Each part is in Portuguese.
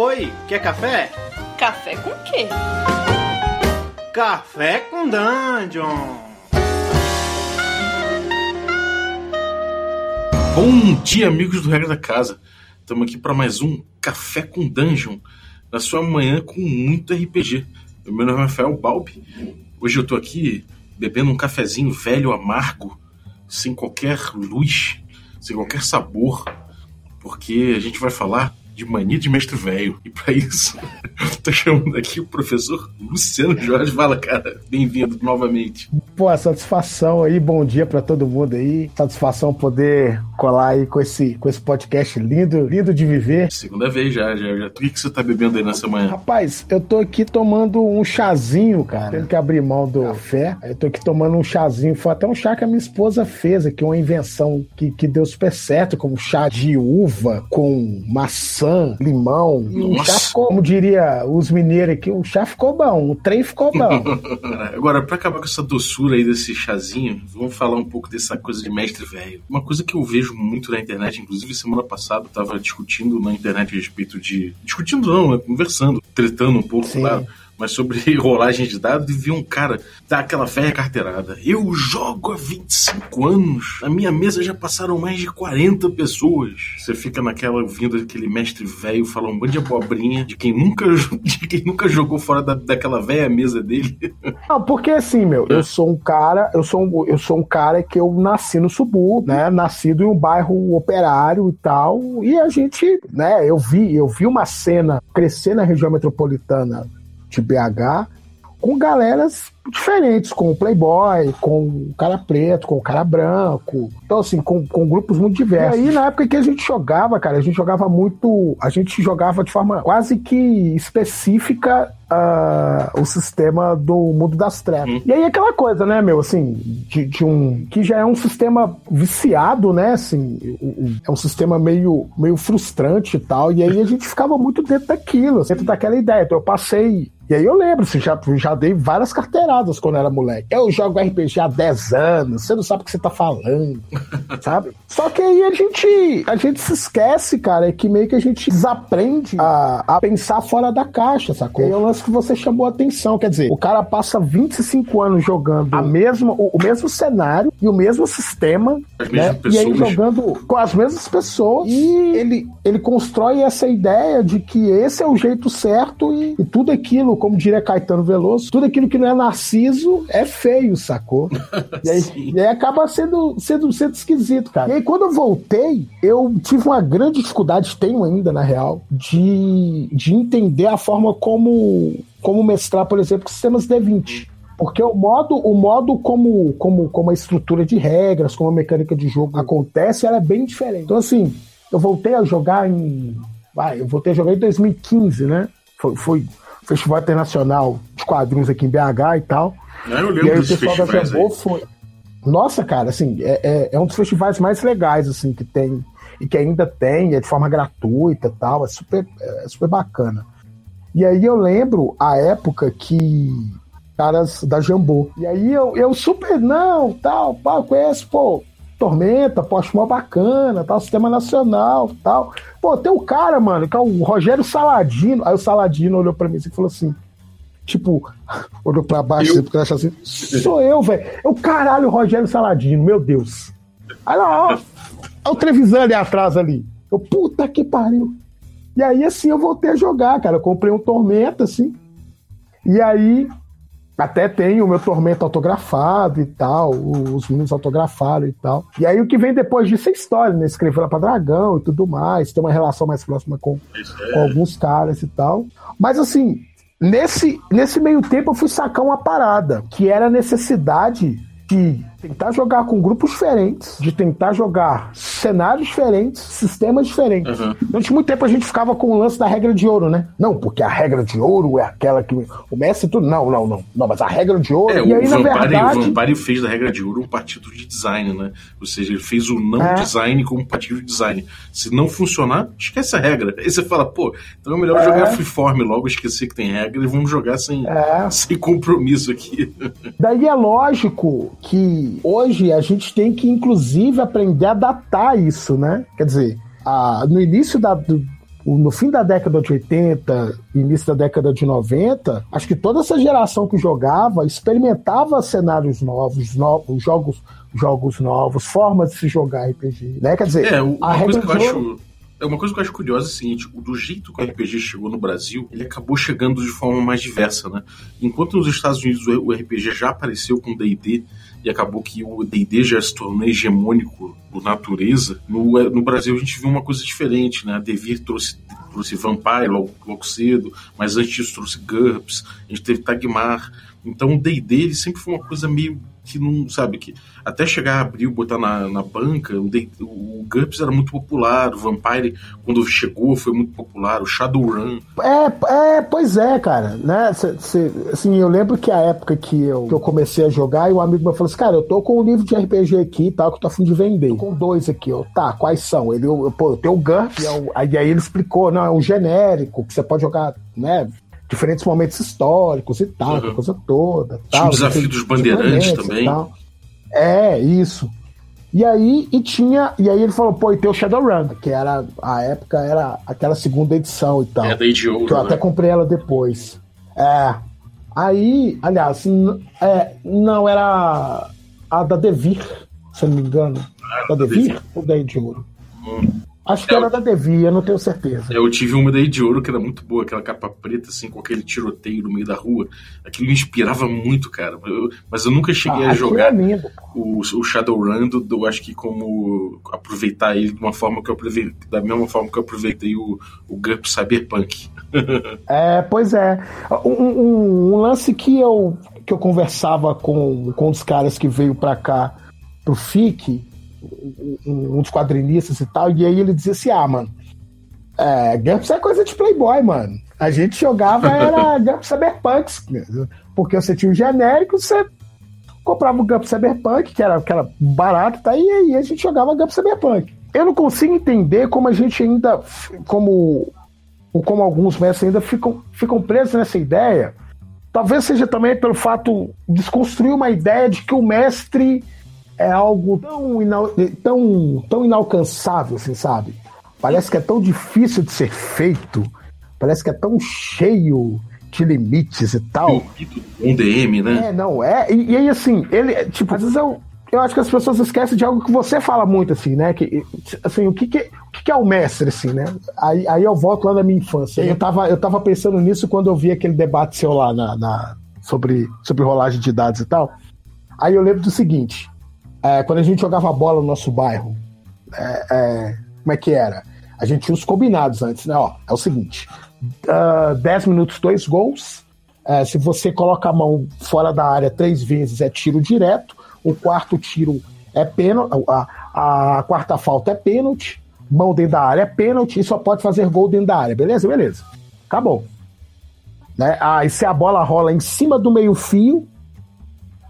Oi, quer café? Café com quê? Café com Dungeon! Bom dia, amigos do Regra da Casa. Estamos aqui para mais um Café com Dungeon, na sua manhã com muito RPG. Meu nome é Rafael Balbi. Hoje eu estou aqui bebendo um cafezinho velho, amargo, sem qualquer luz, sem qualquer sabor, porque a gente vai falar de mania de mestre velho. E para isso, tô chamando aqui o professor Luciano Jorge. Fala, cara, bem-vindo novamente. Pô, satisfação aí, bom dia para todo mundo aí. Satisfação poder colar aí com esse, com esse podcast lindo, lindo de viver. Segunda vez já, já, já. O que, que você tá bebendo aí nessa manhã? Rapaz, eu tô aqui tomando um chazinho, cara. Tendo que abrir mão do café. Eu tô aqui tomando um chazinho. Foi até um chá que a minha esposa fez aqui, uma invenção que, que deu super certo, como chá de uva com maçã, limão. E o chá ficou, como diria os mineiros aqui, o chá ficou bom, o trem ficou bom. Agora, pra acabar com essa doçura aí desse chazinho, vamos falar um pouco dessa coisa de mestre velho. Uma coisa que eu vejo muito na internet, inclusive semana passada eu tava discutindo na internet a respeito de. Discutindo não, né? Conversando, tretando um pouco, Sim. claro mas sobre rolagem de dados, e vi um cara dar aquela velha carteirada. Eu jogo há 25 anos. Na minha mesa já passaram mais de 40 pessoas. Você fica naquela ouvindo aquele mestre velho falar um monte de abobrinha de quem nunca, de quem nunca jogou fora da, daquela velha mesa dele. Não, porque assim, meu, eu sou um cara, eu sou um, eu sou um cara que eu nasci no subúrbio, né? Nascido em um bairro operário e tal. E a gente, né, eu vi, eu vi uma cena crescer na região metropolitana de BH com galeras diferentes, com o Playboy, com o cara preto, com o cara branco. Então, assim, com, com grupos muito diversos. E aí, na época que a gente jogava, cara, a gente jogava muito. A gente jogava de forma quase que específica uh, o sistema do mundo das trevas. Hum. E aí, aquela coisa, né, meu, assim, de, de um. que já é um sistema viciado, né, assim, é um sistema meio, meio frustrante e tal. E aí a gente ficava muito dentro daquilo, dentro daquela ideia. Então, eu passei e aí eu lembro, assim, já, já dei várias carteiradas quando era moleque. Eu jogo RPG há 10 anos, você não sabe o que você tá falando, sabe? Só que aí a gente, a gente se esquece, cara, é que meio que a gente desaprende a, a pensar fora da caixa, sacou? E é o lance que você chamou a atenção, quer dizer, o cara passa 25 anos jogando a mesma, o, o mesmo cenário e o mesmo sistema, As né? E aí jogando com as mesmas pessoas e ele, ele constrói essa ideia de que esse é o jeito certo e, e tudo aquilo como diria Caetano Veloso, tudo aquilo que não é narciso é feio, sacou? E aí, e aí acaba sendo, sendo, sendo esquisito, cara. E aí quando eu voltei, eu tive uma grande dificuldade, tenho ainda na real, de, de entender a forma como, como mestrar, por exemplo, sistemas D20. Porque o modo, o modo como, como, como a estrutura de regras, como a mecânica de jogo acontece, ela é bem diferente. Então, assim, eu voltei a jogar em. Vai, eu voltei a jogar em 2015, né? Foi, foi Festival Internacional de Quadrinhos aqui em BH e tal. Eu E lembro aí o pessoal da Jambô foi. Nossa, cara, assim, é, é, é um dos festivais mais legais, assim, que tem. E que ainda tem, é de forma gratuita e tal. É super, é super bacana. E aí eu lembro a época que caras da Jambô. E aí eu, eu super, não, tal, pá, conheço, pô, Tormenta, pô, acho mó bacana, tal, Sistema Nacional, tal. Pô, tem o cara, mano, que é o Rogério Saladino. Aí o Saladino olhou pra mim assim e falou assim, tipo, olhou pra baixo, Eu? assim, porque achou assim, sou eu, velho. Eu, caralho, Rogério Saladino, meu Deus. Aí lá, ó, ó o Trevisan ali atrás ali. Eu, puta que pariu. E aí, assim, eu voltei a jogar, cara. Eu comprei um Tormenta, assim. E aí, até tem o meu Tormenta autografado e tal. Os meninos autografaram e tal. E aí, o que vem depois disso é história, né? Escrever lá pra Dragão e tudo mais. Tem uma relação mais próxima com, Isso com é. alguns caras e tal. Mas, assim, nesse, nesse meio tempo, eu fui sacar uma parada, que era a necessidade de tentar jogar com grupos diferentes, de tentar jogar cenários diferentes, sistemas diferentes. Uhum. Durante muito tempo a gente ficava com o lance da regra de ouro, né? Não, porque a regra de ouro é aquela que o mestre tudo. Não, não, não. Não, mas a regra de ouro. É, e o, aí, na Vampire, verdade. o Vampire fez da regra de ouro um partido de design, né? Ou seja, ele fez o não É. design como partido de design. Se não funcionar, esquece a regra. Aí você fala, pô, então é melhor É. jogar freeform logo, esquecer que tem regra e vamos jogar sem, É. sem compromisso aqui. Daí é lógico que hoje a gente tem que, inclusive, aprender a datar isso, né? Quer dizer, a- no início da. do- no fim da década de 80, início da década de 90, acho que toda essa geração que jogava experimentava cenários novos, novos jogos, jogos novos, formas de se jogar RPG. Né? Quer dizer, é, uma coisa que eu acho é uma coisa que eu acho curiosa é o seguinte: do jeito que o RPG chegou no Brasil, ele acabou chegando de forma mais diversa, né? Enquanto nos Estados Unidos o RPG já apareceu com D&D e acabou que o D&D já se tornou hegemônico por natureza, no, no Brasil a gente viu uma coisa diferente, né? A Devir trouxe trouxe Vampire logo, logo cedo, mas antes disso trouxe GURPS, a gente teve Tagmar. Então o D&D sempre foi uma coisa meio que não, sabe, que até chegar a abrir, botar na, na banca, o, o GURPS era muito popular, o Vampire, quando chegou, foi muito popular, o Shadowrun. É, é pois é, cara, né, cê, cê, assim, eu lembro que a época que eu, que eu comecei a jogar, e um amigo meu falou assim, cara, eu tô com um livro de RPG aqui e tal, que eu tô afim de vender. Tô com dois aqui, ó, tá, quais são? Ele, eu, pô, eu tenho o GURPS, é o, aí, aí ele explicou, não, é um genérico, que você pode jogar, né, diferentes momentos históricos e tal, uhum. coisa toda. Tinha tal, o desafio dos bandeirantes também. É, isso. E aí, e tinha, e aí ele falou, pô, e tem o Shadowrun, que era, a época era aquela segunda edição e tal. É da HBO, Que eu né? até comprei ela depois. É. Aí, aliás, é, não, era a da Devir, se eu não me engano. Ah, da Devir ou da HBO? Hum. Acho que é, era da Devi, eu não tenho certeza. Eu tive uma daí de ouro que era muito boa, aquela capa preta, assim, com aquele tiroteio no meio da rua. Aquilo me inspirava muito, cara. Eu, mas eu nunca cheguei ah, a jogar é o, o Shadowrun, do, do, acho que como aproveitar ele de uma forma que eu aproveitei, da mesma forma que eu aproveitei o, o GURP Cyberpunk. é, pois é. Um, um, um, lance que eu, que eu conversava com, com os caras que veio pra cá, pro FIC, um, dos quadrinistas e tal, e aí ele dizia assim: ah, mano, é, GURPS é coisa de Playboy, mano. A gente jogava era GURPS Cyberpunks, porque você tinha o genérico, você comprava o GURPS Cyberpunk, que era, que era barato, tá? E aí a gente jogava GURPS Cyberpunk. Eu não consigo entender como a gente ainda, como, como alguns mestres ainda ficam, ficam presos nessa ideia. Talvez seja também pelo fato de desconstruir uma ideia de que o mestre é algo tão, inal, tão, tão inalcançável, assim, sabe? Parece que é tão difícil de ser feito, parece que é tão cheio de limites e tal. Um DM, né? É, não, é. E, e, aí, assim, ele, tipo, às vezes eu, eu acho que as pessoas esquecem de algo que você fala muito, assim, né? Que, assim, o que, que, o que, que é o mestre, assim, né? Aí, aí eu volto lá na minha infância. Eu tava, eu tava pensando nisso quando eu vi aquele debate seu lá na, na sobre, sobre rolagem de dados e tal. Aí eu lembro do seguinte: é, quando a gente jogava bola no nosso bairro, é, é, como é que era? A gente tinha os combinados antes, né? Ó, é o seguinte: uh, 10 minutos, dois gols. É, se você coloca a mão fora da área três vezes, é tiro direto. O quarto tiro é pênalti. A, a quarta falta é pênalti. Mão dentro da área é pênalti. E só pode fazer gol dentro da área. Beleza? Beleza. Acabou. Né? Aí ah, se a bola rola em cima do meio-fio,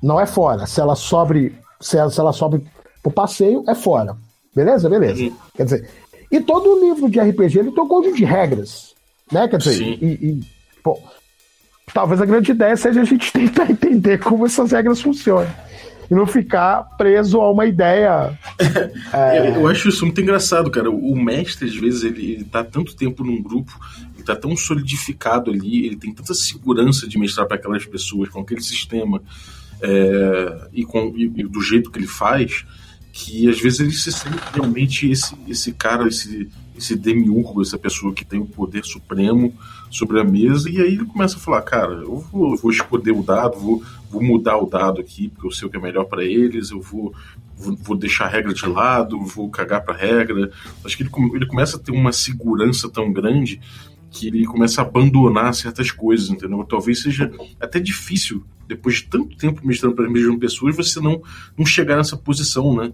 não é fora. Se ela sobre se ela, se ela sobe pro passeio, é fora. Beleza? Beleza. Uhum. Quer dizer, e todo livro de RPG ele tem um conjunto de regras. Né? Quer dizer, e, e pô, talvez a grande ideia seja a gente tentar entender como essas regras funcionam. E não ficar preso a uma ideia. é... Eu acho isso muito engraçado, cara. O mestre, às vezes, ele, ele tá tanto tempo num grupo, ele tá tão solidificado ali, ele tem tanta segurança de mestrar para aquelas pessoas, com aquele sistema é, e, com, e, e, do jeito que ele faz, que às vezes ele se sente realmente esse, esse cara, esse, esse demiurgo, essa pessoa que tem o poder supremo sobre a mesa, e aí ele começa a falar, cara, eu vou, vou esconder o dado, vou, vou mudar o dado aqui, porque eu sei o que é melhor para eles, eu vou, vou, deixar a regra de lado, vou cagar pra regra. Acho que ele, ele começa a ter uma segurança tão grande que ele começa a abandonar certas coisas, entendeu? Talvez seja até difícil, depois de tanto tempo mestrando para as mesmas pessoas, você não, não chegar nessa posição, né?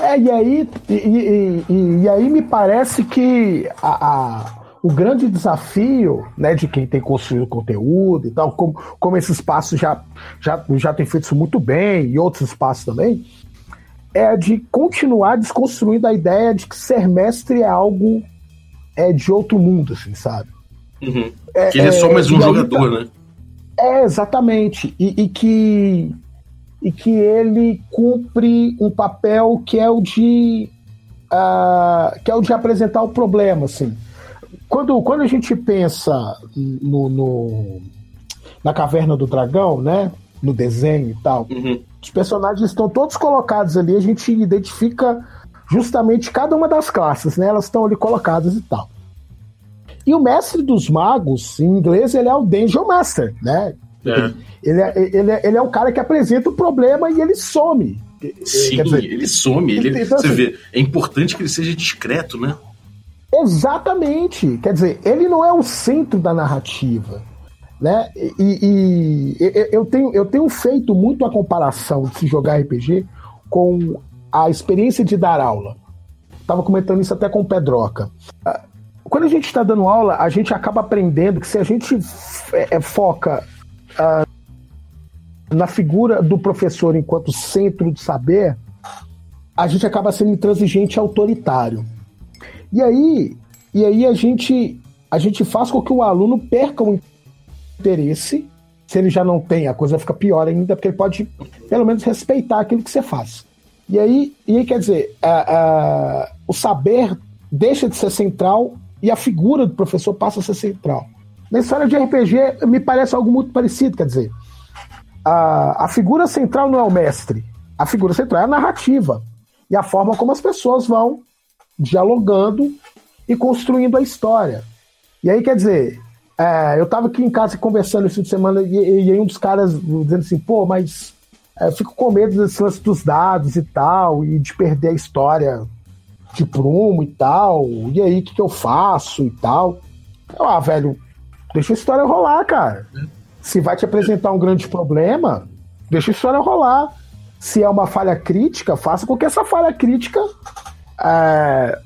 É, e aí, e, e, e aí me parece que a, a, o grande desafio né, de quem tem construído conteúdo e tal, como, como esse espaço já, já, já tem feito isso muito bem, e outros espaços também, é de continuar desconstruindo a ideia de que ser mestre é algo é de outro mundo, assim, sabe? Uhum. É, que ele é, só mais um jogador, tá... né? É, exatamente. E, e, que, e que ele cumpre um papel que é o de uh, que é o de apresentar o problema, assim. Quando, quando a gente pensa no, no na Caverna do Dragão, né? No desenho e tal, uhum. os personagens estão todos colocados ali, a gente identifica justamente cada uma das classes, né? Elas estão ali colocadas e tal. E o mestre dos magos, em inglês, ele é o Dungeon Master, né? É. Ele, é, ele, é, ele é o cara que apresenta o problema e ele some. Sim, dizer, ele some. Ele, então, você assim, vê, é importante que ele seja discreto, né? Exatamente. Quer dizer, ele não é o centro da narrativa. Né? E, e, e, eu, tenho, eu tenho feito muito a comparação de se jogar RPG com a experiência de dar aula. Estava comentando isso até com o Pedroca. Ah, quando a gente está dando aula, a gente acaba aprendendo que se a gente é, é, foca uh, na figura do professor enquanto centro de saber, a gente acaba sendo intransigente e autoritário. E aí, e aí a gente a gente faz com que o aluno perca o interesse. Se ele já não tem, a coisa fica pior ainda, porque ele pode, pelo menos, respeitar aquilo que você faz. E aí, e aí quer dizer, o saber deixa de ser central e a figura do professor passa a ser central. Na história de RPG, me parece algo muito parecido, quer dizer, a, a figura central não é o mestre, a figura central é a narrativa e a forma como as pessoas vão dialogando e construindo a história. E aí, quer dizer, é, eu estava aqui em casa conversando esse fim de semana e, e, aí um dos caras dizendo assim, pô, mas eu fico com medo desse lance dos dados e tal, e de perder a história de prumo e tal, e aí o que, que eu faço e tal. Ah, velho, deixa a história rolar, cara. Se vai te apresentar um grande problema, deixa a história rolar. Se é uma falha crítica, faça com que essa falha crítica é,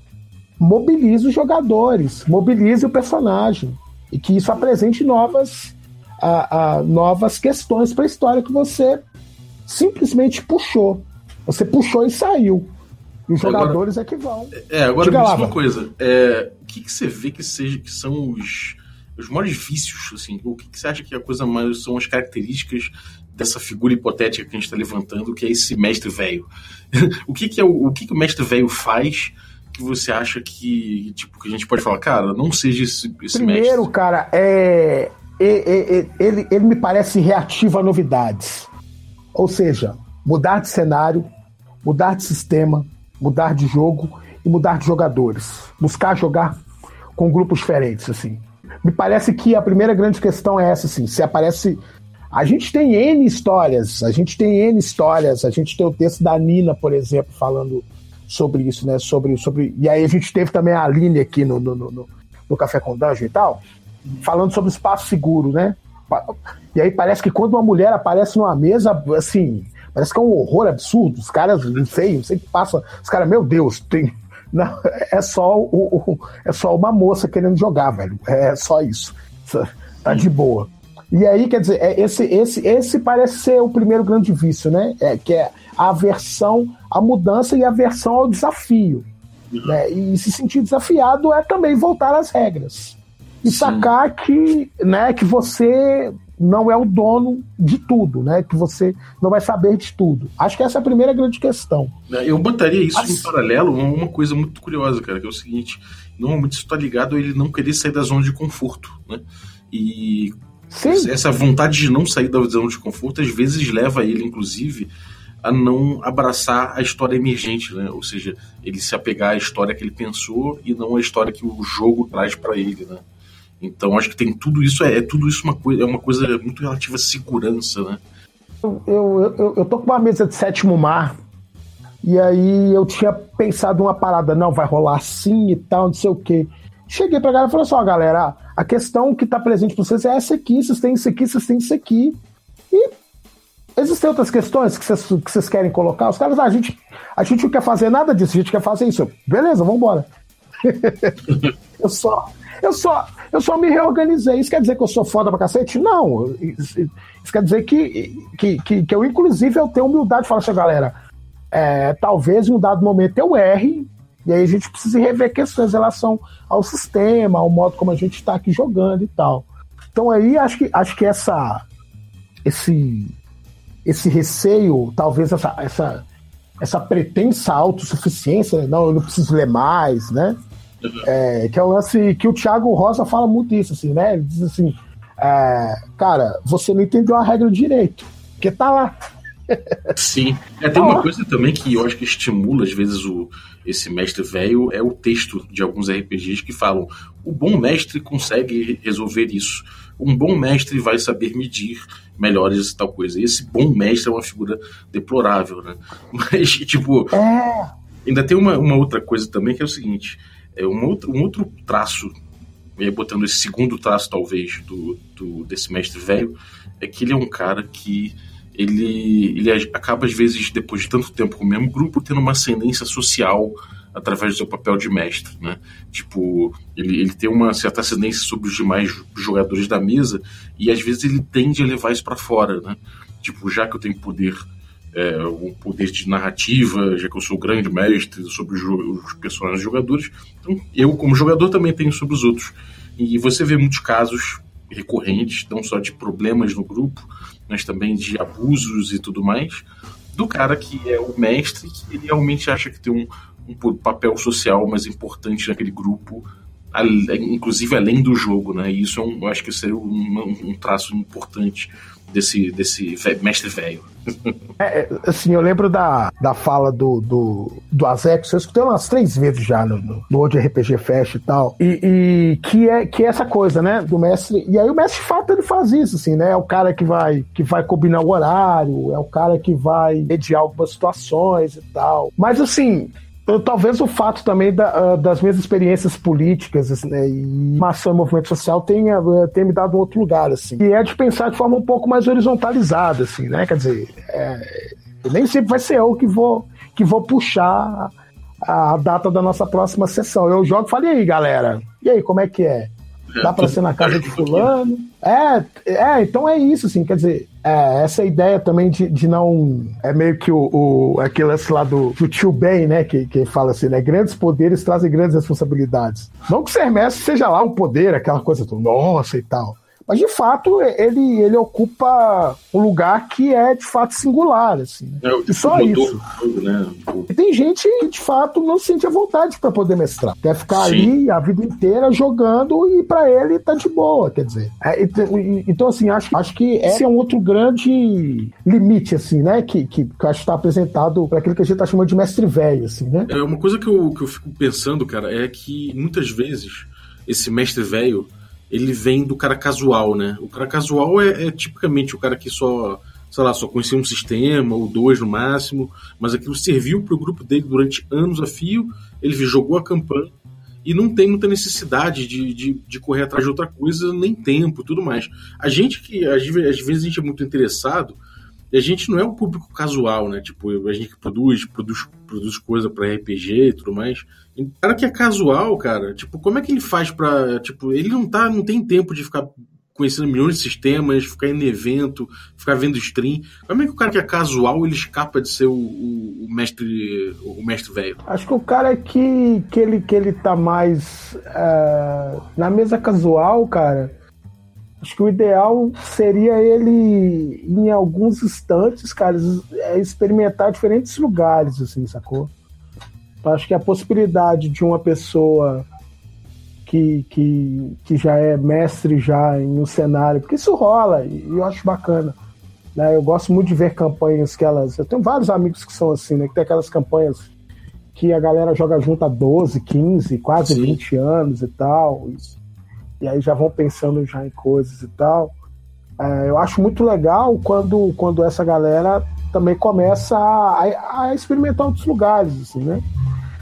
mobilize os jogadores, mobilize o personagem. E que isso apresente novas, a, novas questões para a história que você simplesmente puxou. Você puxou e saiu. E os jogadores agora, é que vão. É, agora Diga me diz uma coisa. É, o que, que você vê que, seja, que são os, os maiores vícios? Assim, o que, que você acha que a coisa mais são as características dessa figura hipotética que a gente está levantando, que é esse mestre velho? o que, que, é o, o que, que o mestre velho faz que você acha que, tipo, que a gente pode falar, cara, não seja esse, esse Primeiro, mestre? cara, é, é, é, é, ele, ele me parece reativo a novidades. Ou seja, mudar de cenário, mudar de sistema, mudar de jogo e mudar de jogadores. Buscar jogar com grupos diferentes, assim. Me parece que a primeira grande questão é essa, assim. Se aparece. A gente tem N histórias, a gente tem N histórias, a gente tem o texto da Nina, por exemplo, falando sobre isso, né? Sobre, sobre... E aí a gente teve também a Aline aqui no, no, no, no Café com Dungeon e tal, falando sobre espaço seguro, né? E aí parece que quando uma mulher aparece numa mesa, assim, parece que é um horror absurdo. Os caras, não sei, não sei o que passa. Os caras, meu Deus, tem. Não, é só o, o, é só uma moça querendo jogar, velho. É só isso. Tá de boa. E aí, quer dizer, é, esse, esse, esse parece ser o primeiro grande vício, né? É, que é a aversão à mudança e a aversão ao desafio. Né? E se sentir desafiado é também voltar às regras e Sim. sacar que, né, que você não é o dono de tudo, né? Que você não vai saber de tudo. Acho que essa é a primeira grande questão. É, eu botaria isso em paralelo a uma coisa muito curiosa, cara, que é o seguinte: normalmente isso está ligado a ele não querer sair da zona de conforto, né? E Sim. essa vontade de não sair da zona de conforto às vezes leva ele, inclusive, a não abraçar a história emergente, né? Ou seja, ele se apegar à história que ele pensou e não à história que o jogo traz para ele, né? Então acho que tem tudo isso, é, é, tudo isso uma coisa, é uma coisa muito relativa à segurança, né? Eu, eu, eu, eu tô com uma mesa de sétimo mar, e aí eu tinha pensado uma parada, não, vai rolar assim e tal, não sei o quê. Cheguei pra galera e falei assim, ó, galera, a questão que tá presente pra vocês é essa aqui, vocês têm isso aqui, vocês têm isso aqui. E existem outras questões que vocês, que vocês querem colocar? Os caras, ah, a gente, a gente não quer fazer nada disso, a gente quer fazer isso. Beleza, vambora. Eu só eu só, eu só me reorganizei. Isso quer dizer que eu sou foda pra cacete? Não. Isso, isso quer dizer que, que, que, que, eu, inclusive, eu tenho humildade de falar assim, galera, é, talvez em um dado momento eu erre, e aí a gente precisa rever questões em relação ao sistema, ao modo como a gente está aqui jogando e tal. Então aí acho que, acho que essa, esse, esse receio, talvez essa, essa, essa pretensa autossuficiência, né? não, eu não preciso ler mais, né? É, que é o lance que o Thiago Rosa fala muito isso, assim, né? Ele diz assim, é, cara, você não entendeu a regra direito, porque tá lá. Sim. É, tem uma coisa também que eu acho que estimula, às vezes, o, esse mestre velho, é o texto de alguns RPGs que falam: o bom mestre consegue resolver isso. Um bom mestre vai saber medir melhores tal coisa. E esse bom mestre é uma figura deplorável, né? Mas, tipo. É. Ainda tem uma, uma outra coisa também que é o seguinte: é um outro, um outro traço, botando esse segundo traço, talvez, do, do desse mestre velho, é que ele é um cara que ele, ele acaba, às vezes, depois de tanto tempo com o mesmo grupo, tendo uma ascendência social através do seu papel de mestre, né? Tipo, ele, ele tem uma certa ascendência sobre os demais jogadores da mesa e às vezes ele tende a levar isso para fora, né? Tipo, já que eu tenho poder, é, poder de narrativa, já que eu sou grande mestre sobre os, os personagens jogadores, então eu como jogador também tenho sobre os outros. E você vê muitos casos recorrentes, não só de problemas no grupo, mas também de abusos e tudo mais, do cara que é o mestre que ele realmente acha que tem um, um papel social mais importante naquele grupo, inclusive além do jogo, né? E isso é um, acho que seria um, um traço importante desse, desse mestre velho. É, é, assim, eu lembro da, da fala do, do, do Azex, eu escutei umas três vezes já no, no, no World RPG Fest e tal, e, e, que, é, que é essa coisa, né, do mestre, e aí o mestre de fato ele faz isso, assim, né, é o cara que vai, que vai combinar o horário, é o cara que vai mediar algumas situações e tal, mas assim, Talvez o fato também da, uh, das minhas experiências políticas assim, né, e maçã movimento social tenha, uh, tenha me dado um outro lugar, assim. E é de pensar de forma um pouco mais horizontalizada, assim, né? Quer dizer, é, nem sempre vai ser eu que vou, que vou puxar a, data da nossa próxima sessão. Eu jogo e falei, e aí, galera? E aí, como é que é? Dá pra ser na casa de fulano? É, é, então é isso, assim, quer dizer, é, essa ideia também de, de não. É meio que o, o aquele lance lá do, do tio Ben, né? Que, que fala assim, né? Grandes poderes trazem grandes responsabilidades. Não que o ser mestre seja lá um poder, aquela coisa do nossa e tal. Mas de fato, ele, ele ocupa um lugar que é de fato singular, assim. Né? É, e só isso. né? E tem gente que de fato não sente a vontade para poder mestrar. Quer ficar Sim. ali a vida inteira jogando e para ele tá de boa, quer dizer. É, então, assim, acho, acho que esse é um outro grande limite, assim, né? Que, que, que acho que está apresentado para aquilo que a gente tá chamando de mestre velho, assim, né? É uma coisa que eu, que eu fico pensando, cara, é que muitas vezes esse mestre velho ele vem do cara casual, né? O cara casual é, é tipicamente o cara que só, sei lá, só conhecia um sistema ou dois no máximo, mas aquilo serviu para o grupo dele durante anos a fio, ele jogou a campanha e não tem muita necessidade de, de, de, correr atrás de outra coisa, nem tempo tudo mais. A gente que, às vezes, a gente é muito interessado, e a gente não é um público casual, né? Tipo, a gente que produz, produz, produz coisa para RPG e tudo mais. O cara que é casual, cara, tipo, como é que ele faz pra. Tipo, ele não tá, não tem tempo de ficar conhecendo milhões de sistemas, ficar em evento, ficar vendo stream. Como é que o cara que é casual ele escapa de ser o, o, o mestre o mestre velho? Acho que o cara que, que, ele, que ele tá mais uh, na mesa casual, cara. Acho que o ideal seria ele, em alguns instantes, cara, é experimentar diferentes lugares, assim, sacou? Acho que a possibilidade de uma pessoa que, que, que já é mestre já em um cenário, porque isso rola e eu acho bacana. Né? Eu gosto muito de ver campanhas que elas. Eu tenho vários amigos que são assim, né? Que tem aquelas campanhas que a galera joga junto há 12, 15, quase Sim. 20 anos e tal. E, e, aí já vão pensando já em coisas e tal. É, eu acho muito legal quando, quando essa galera também começa a, a experimentar outros lugares, assim, né?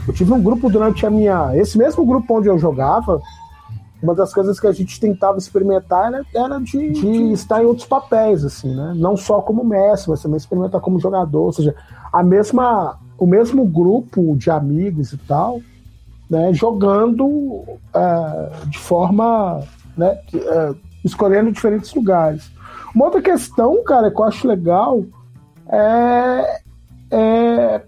Eu tive um grupo durante a minha. Esse mesmo grupo onde eu jogava, uma das coisas que a gente tentava experimentar era, era de, de, estar em outros papéis, assim, né? Não só como mestre, mas também experimentar como jogador. Ou seja, a mesma, o mesmo grupo de amigos e tal, né? Jogando uh, de forma. Né? Uh, escolhendo diferentes lugares. Uma outra questão, cara, que eu acho legal é, é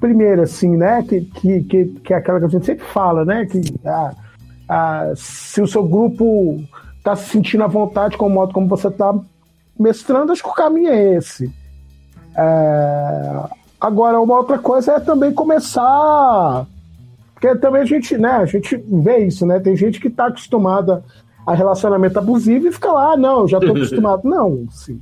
primeiro, assim, né? Que, que, que, que é aquela que a gente sempre fala, né? Que se o seu grupo está se sentindo à vontade com o modo como você está mestrando, acho que o caminho é esse. É, Agora, uma outra coisa é também começar. Porque também a gente, né, a gente vê isso, né? Tem gente que está acostumada a relacionamento abusivo e fica lá, ah, não, já estou acostumado. não, sim.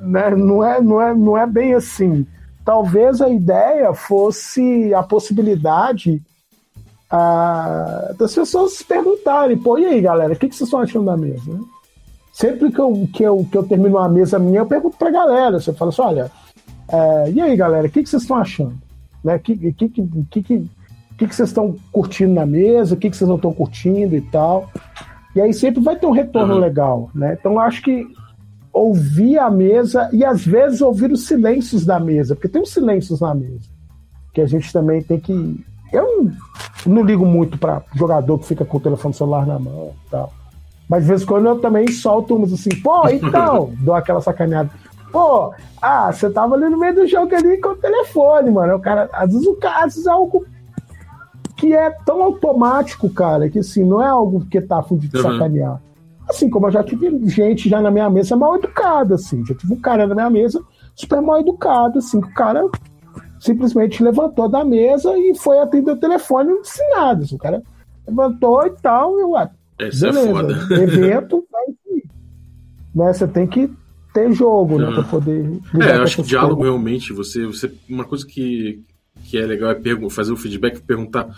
Né, não, é, não, é, não é bem assim. Talvez a ideia fosse a possibilidade ah, das pessoas se perguntarem, pô, e aí, galera, o que, que vocês estão achando da mesa? Sempre que eu, que, eu, que eu termino uma mesa minha, eu pergunto pra galera. Você fala assim, olha, é, e aí, galera, o que, que vocês estão achando? Né? O que, que, que, que, que, que vocês estão curtindo na mesa? O que, que vocês não estão curtindo e tal? E aí sempre vai ter um retorno uhum. legal, né? Então eu acho que ouvir a mesa e às vezes ouvir os silêncios da mesa, porque tem os silêncios na mesa que a gente também tem que. Eu não, ligo muito para jogador que fica com o telefone celular na mão e tal. Mas de vez em quando eu também solto umas assim, pô, então, dou aquela sacaneada. Pô, ah, você tava ali no meio do jogo ali com o telefone, mano. O cara, às vezes o cara, às vezes é algo que é tão automático, cara, que assim, não é algo que tá fundo de uhum. sacanear. Assim como eu já tive gente já na minha mesa mal educada, assim. Já tive um cara na minha mesa super mal educado, assim, o cara simplesmente levantou da mesa e foi atender o telefone não disse nada. Assim, o cara levantou e tal, e eu, ah, Esse é beleza, é foda. evento, né, você tem que ter jogo, né, pra poder. É, eu acho que o diálogo realmente, você, você. Uma coisa que, que é legal é fazer o feedback perguntar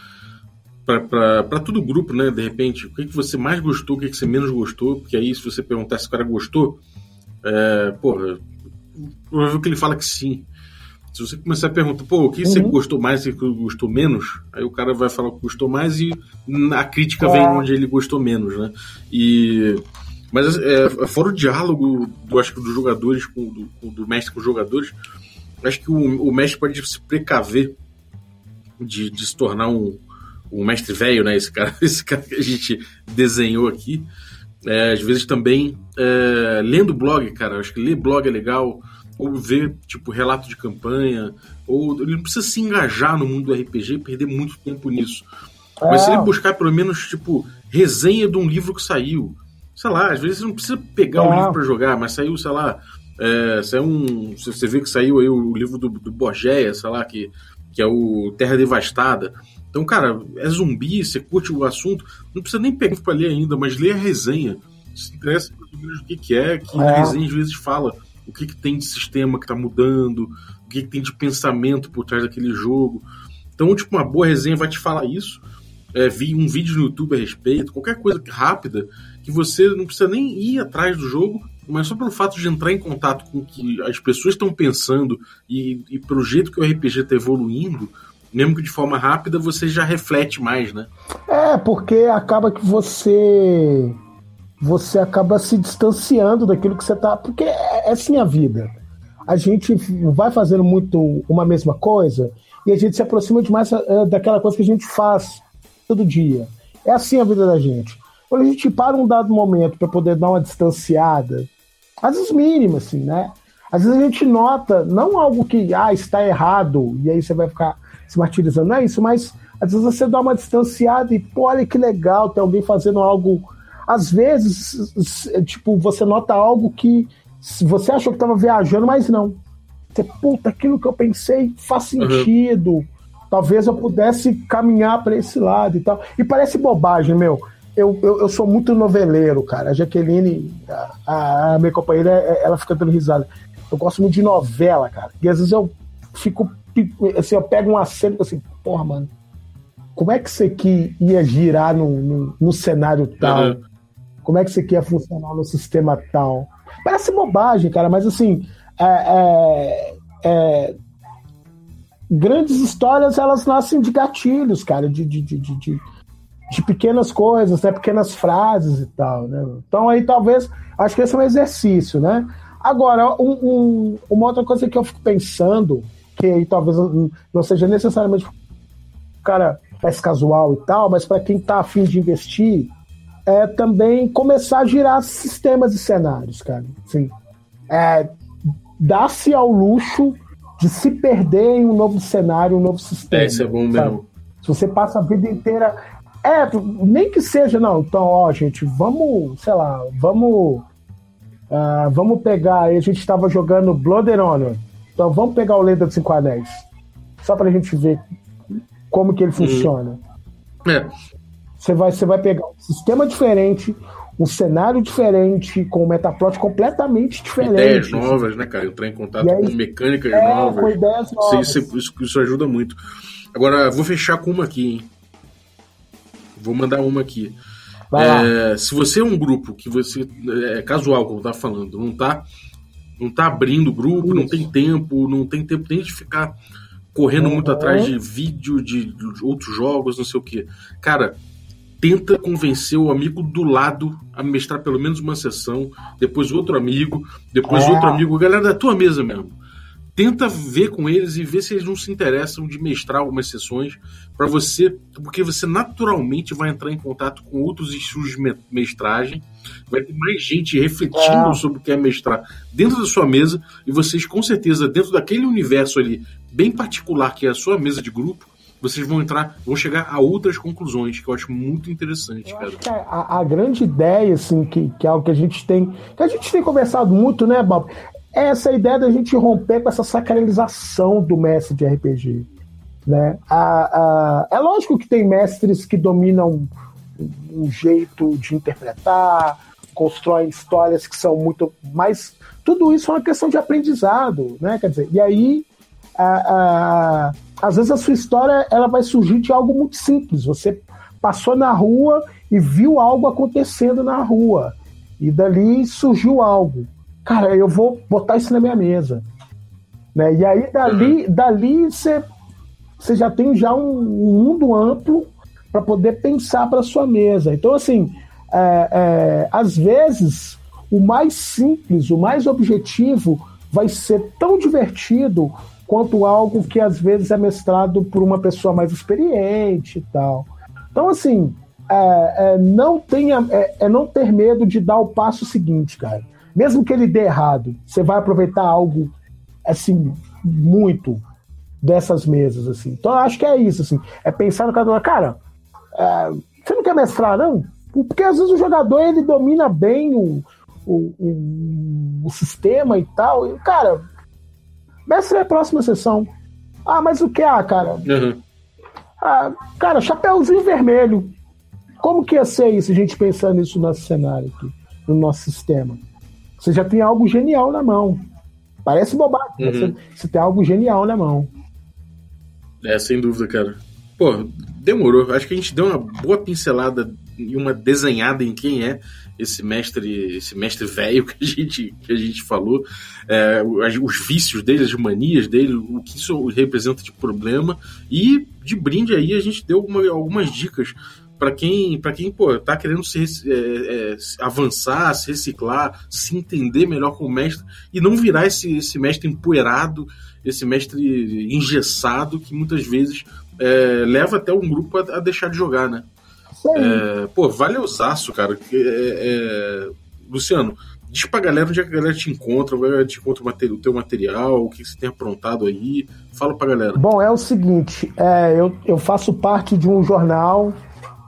para todo o grupo, né? De repente, o que, que você mais gostou, o que, que você menos gostou, porque aí se você perguntar se o cara gostou, é, porra, provável que ele fala que sim. Se você começar a perguntar, pô, o que uhum. você gostou mais e o que gostou menos, aí o cara vai falar o que gostou mais e a crítica é. vem onde ele gostou menos, né? E. Mas é, fora o diálogo, do, acho que dos jogadores, com, do, do mestre com os jogadores, acho que o, o mestre pode se precaver de, de se tornar um, um mestre velho, né? Esse cara, esse cara que a gente desenhou aqui. É, às vezes também é, lendo blog, cara. Acho que ler blog é legal. Ou ver, tipo, relato de campanha. Ou ele não precisa se engajar no mundo do RPG e perder muito tempo nisso. É. Mas se ele buscar pelo menos, tipo, resenha de um livro que saiu. Sei lá, às vezes você não precisa pegar o é. livro para jogar, mas saiu, sei lá. É, saiu um. Você vê que saiu aí o livro do, do Borgéia, sei lá, que, que é o Terra Devastada. Então, cara, é zumbi, você curte o assunto, não precisa nem pegar para ler ainda, mas lê a resenha. Se interessa o que, que é, que é. a resenha às vezes fala o que, que tem de sistema que está mudando, o que, que tem de pensamento por trás daquele jogo. Então, tipo, uma boa resenha vai te falar isso. É, vi um vídeo no YouTube a respeito, qualquer coisa rápida, que você não precisa nem ir atrás do jogo, mas só pelo fato de entrar em contato com o que as pessoas estão pensando e, e pelo jeito que o RPG está evoluindo, mesmo que de forma rápida, você já reflete mais, né? É, porque acaba que você você acaba se distanciando daquilo que você tá, porque é, é assim a vida. A gente vai fazendo muito uma mesma coisa e a gente se aproxima demais é, daquela coisa que a gente faz todo dia. É assim a vida da gente. Quando a gente para um dado momento para poder dar uma distanciada, às vezes mínima, assim, né? Às vezes a gente nota, não algo que ah, está errado, e aí você vai ficar se martirizando, não é isso, mas às vezes você dá uma distanciada e, pô, olha que legal, tem alguém fazendo algo. Às vezes, tipo, você nota algo que você achou que estava viajando, mas não. Você, puta, aquilo que eu pensei faz sentido. Uhum. Talvez eu pudesse caminhar para esse lado e tal. E parece bobagem, meu. Eu, eu, eu, sou muito noveleiro, cara. A Jaqueline, a, a minha companheira, ela fica dando risada. Eu gosto muito de novela, cara. E às vezes eu fico assim, eu pego uma cena e assim, porra, mano, como é que isso aqui ia girar no, no, no cenário tal? Uhum. Como é que isso aqui ia funcionar no sistema tal? Parece bobagem, cara, mas assim, é, é, é, grandes histórias elas nascem de gatilhos, cara, de, de, de, de, de pequenas coisas, né, pequenas frases e tal, né? Então aí talvez, acho que esse é um exercício, né? Agora, um, um, uma outra coisa que eu fico pensando que aí talvez não seja necessariamente cara mais casual e tal, mas para quem está afim de investir, é também começar a girar sistemas e cenários, cara. Assim, é, Dá-se ao luxo de se perder em um novo cenário, um novo sistema. É, isso é bom mesmo. Se você passa a vida inteira. É, nem que seja, não. Então, ó, gente, vamos, sei lá, vamos. Uh, vamos pegar. A gente estava jogando Blood and Honor. Então vamos pegar o Lenda dos Cinco Anéis. Só pra gente ver como que ele funciona. É, Você vai, você vai pegar um sistema diferente, um cenário diferente, com um metaplot completamente diferente. ideias novas, né, cara? Entrar em contato aí- com mecânicas É, novas. com ideias Isso, novas. isso, isso- isso ajuda muito. Agora, vou fechar com uma aqui, hein? Vou mandar uma aqui. É, se você é um grupo que você. É casual, como tava falando, não tá, não tá abrindo grupo, não Isso. tem tempo, não tem tempo nem de ficar correndo muito Uhum. atrás de vídeo, de, de outros jogos, não sei o que. Cara, tenta convencer o amigo do lado a mestrar pelo menos uma sessão, depois outro amigo, depois É. outro amigo, galera da tua mesa mesmo. Tenta ver com eles e ver se eles não se interessam de mestrar algumas sessões para você, porque você naturalmente vai entrar em contato com outros estilos de me- mestragem, vai ter mais gente refletindo É. sobre o que é mestrar dentro da sua mesa e vocês com certeza dentro daquele universo ali bem particular que é a sua mesa de grupo, vocês vão entrar, vão chegar a outras conclusões que eu acho muito interessante, Eu cara. acho que a, a- grande ideia, assim, que, que é algo que a gente tem. Que a gente tem conversado muito, né, Bob? É essa ideia da gente romper com essa sacralização do mestre de RPG. Né? A, a- é lógico que tem mestres que dominam um jeito de interpretar, constroem histórias que são muito. Mas tudo isso é uma questão de aprendizado, né? Quer dizer, e aí. A- a- às vezes a sua história ela vai surgir de algo muito simples. Você passou na rua e viu algo acontecendo na rua. E dali surgiu algo. Cara, eu vou botar isso na minha mesa. Né? E aí dali, dali você, você já tem já um, um mundo amplo para poder pensar para sua mesa. Então, assim, é, é, às vezes o mais simples, o mais objetivo vai ser tão divertido quanto algo que às vezes é mestrado por uma pessoa mais experiente e tal. Então, assim, é, é, não tenha, é, é não ter medo de dar o passo seguinte, cara. Mesmo que ele dê errado, você vai aproveitar algo assim muito dessas mesas, assim. Então, eu acho que é isso, assim. É pensar no cara, cara, é, você não quer mestrar, não? Porque às vezes o jogador ele domina bem o, o, o, o sistema e tal. E, cara, mestre é a próxima sessão. Ah, mas o que? Ah, cara, Uhum. ah, cara, chapéuzinho vermelho. Como que ia ser isso, a gente pensando nisso no nosso cenário aqui, no nosso sistema? Você já tem algo genial na mão. Parece bobagem, mas Uhum. você, você tem algo genial na mão. É, sem dúvida, cara. Pô, demorou. Acho que a gente deu uma boa pincelada e uma desenhada em quem é esse mestre, esse mestre velho que a gente, que a gente falou, é, os, os vícios dele, as manias dele, o que isso representa de problema. E de brinde aí a gente deu uma- algumas dicas para quem, para quem pô, tá querendo se, é, é, avançar, se reciclar, se entender melhor como mestre e não virar esse, esse mestre empoeirado, esse mestre engessado que muitas vezes é, leva até um grupo a, a deixar de jogar, né? É, pô, valeuzaço, cara. É, é, Luciano, diz pra galera onde é que a galera te encontra, onde a galera te encontra o, o teu material, o que você tem aprontado aí. Fala pra galera. Bom, é o seguinte, é, eu, eu faço parte de um jornal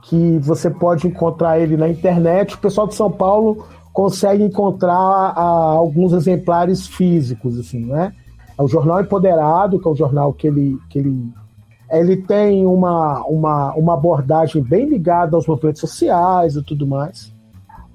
que você pode encontrar ele na internet. O pessoal de São Paulo consegue encontrar ah, alguns exemplares físicos, assim, né? É o Jornal Empoderado, que é um jornal que ele, que ele, ele tem uma, uma, uma abordagem bem ligada aos movimentos sociais e tudo mais.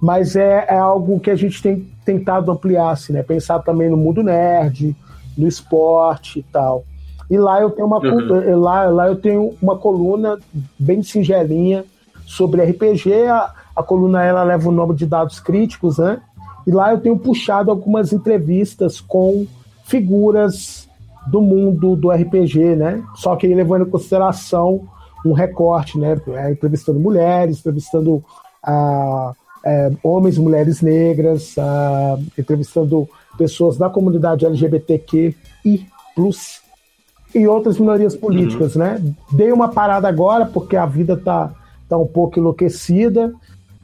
Mas é, é algo que a gente tem tentado ampliar, assim, né? Pensar também no mundo nerd, no esporte e tal. E lá eu tenho uma, Uhum. lá, lá eu tenho uma coluna bem singelinha sobre RPG. A, a coluna ela leva o nome de dados críticos, né? E lá eu tenho puxado algumas entrevistas com figuras do mundo do RPG, né? Só que aí levando em consideração um recorte, né? É, entrevistando mulheres, entrevistando ah, é, homens e mulheres negras, ah, entrevistando pessoas da comunidade LGBTQI+, e outras minorias políticas, né? Dei uma parada agora porque a vida tá, tá um pouco enlouquecida,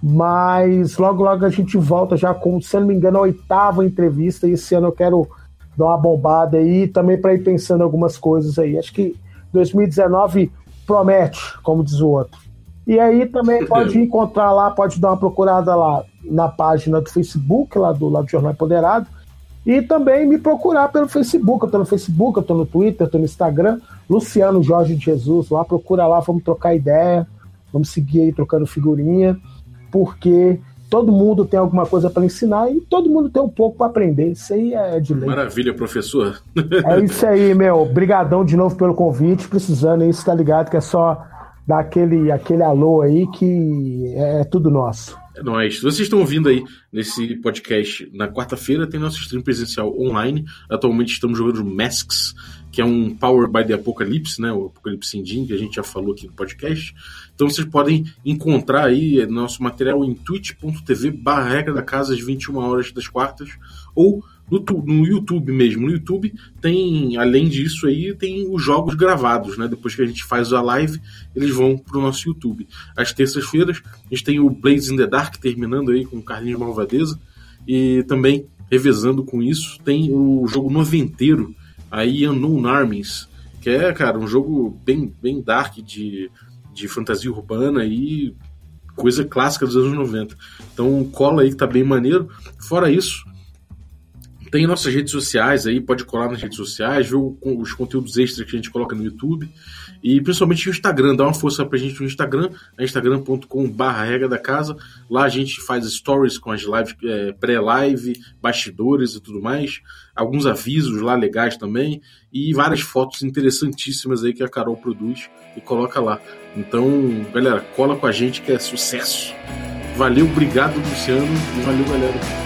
mas logo logo a gente volta já com, se não me engano, a oitava entrevista, e esse ano eu quero dar uma bombada aí também para ir pensando algumas coisas aí. Acho que 2019 promete, como diz o outro. E aí também pode encontrar lá, pode dar uma procurada lá na página do Facebook, lá do, lá do Jornal Empoderado, E também me procurar pelo Facebook. Eu tô no Facebook, eu tô no Twitter, eu tô no Instagram. Luciano Jorge de Jesus, lá procura lá, vamos trocar ideia. Vamos seguir aí trocando figurinha, porque todo mundo tem alguma coisa para ensinar e todo mundo tem um pouco para aprender. Isso aí é de lei. Maravilha, professor. é isso aí, meu. Obrigadão de novo pelo convite. Precisando isso, tá ligado? Que é só dar aquele, aquele alô aí que é tudo nosso. É nóis. Vocês estão ouvindo aí nesse podcast na quarta-feira, tem nosso stream presencial online. Atualmente estamos jogando Masks, que é um Power by the Apocalypse, né? O Apocalipse Engine, que a gente já falou aqui no podcast. Então vocês podem encontrar aí nosso material em twitch.tv barra regra da casa às 21 horas das quartas ou no, no, YouTube mesmo. No YouTube tem, além disso aí, tem os jogos gravados, né? Depois que a gente faz a live, eles vão pro nosso YouTube. Às terças-feiras, a gente tem o Blaze in the Dark terminando aí com o Carlinhos Malvadeza. E também, revezando com isso, tem o jogo noventeiro, aí Unknown Armies, que é, cara, um jogo bem, bem dark de, de fantasia urbana e coisa clássica dos anos 90. Então cola aí que tá bem maneiro. Fora isso, tem nossas redes sociais aí, pode colar nas redes sociais, ver os conteúdos extras que a gente coloca no YouTube. E principalmente no Instagram, dá uma força pra gente no Instagram, é instagram.com.br regra da casa. Lá a gente faz stories com as lives, é, pré-live, bastidores e tudo mais. Alguns avisos lá legais também. E várias fotos interessantíssimas aí que a Carol produz e coloca lá. Então, galera, cola com a gente que é sucesso. Valeu, obrigado, Luciano. E valeu, galera.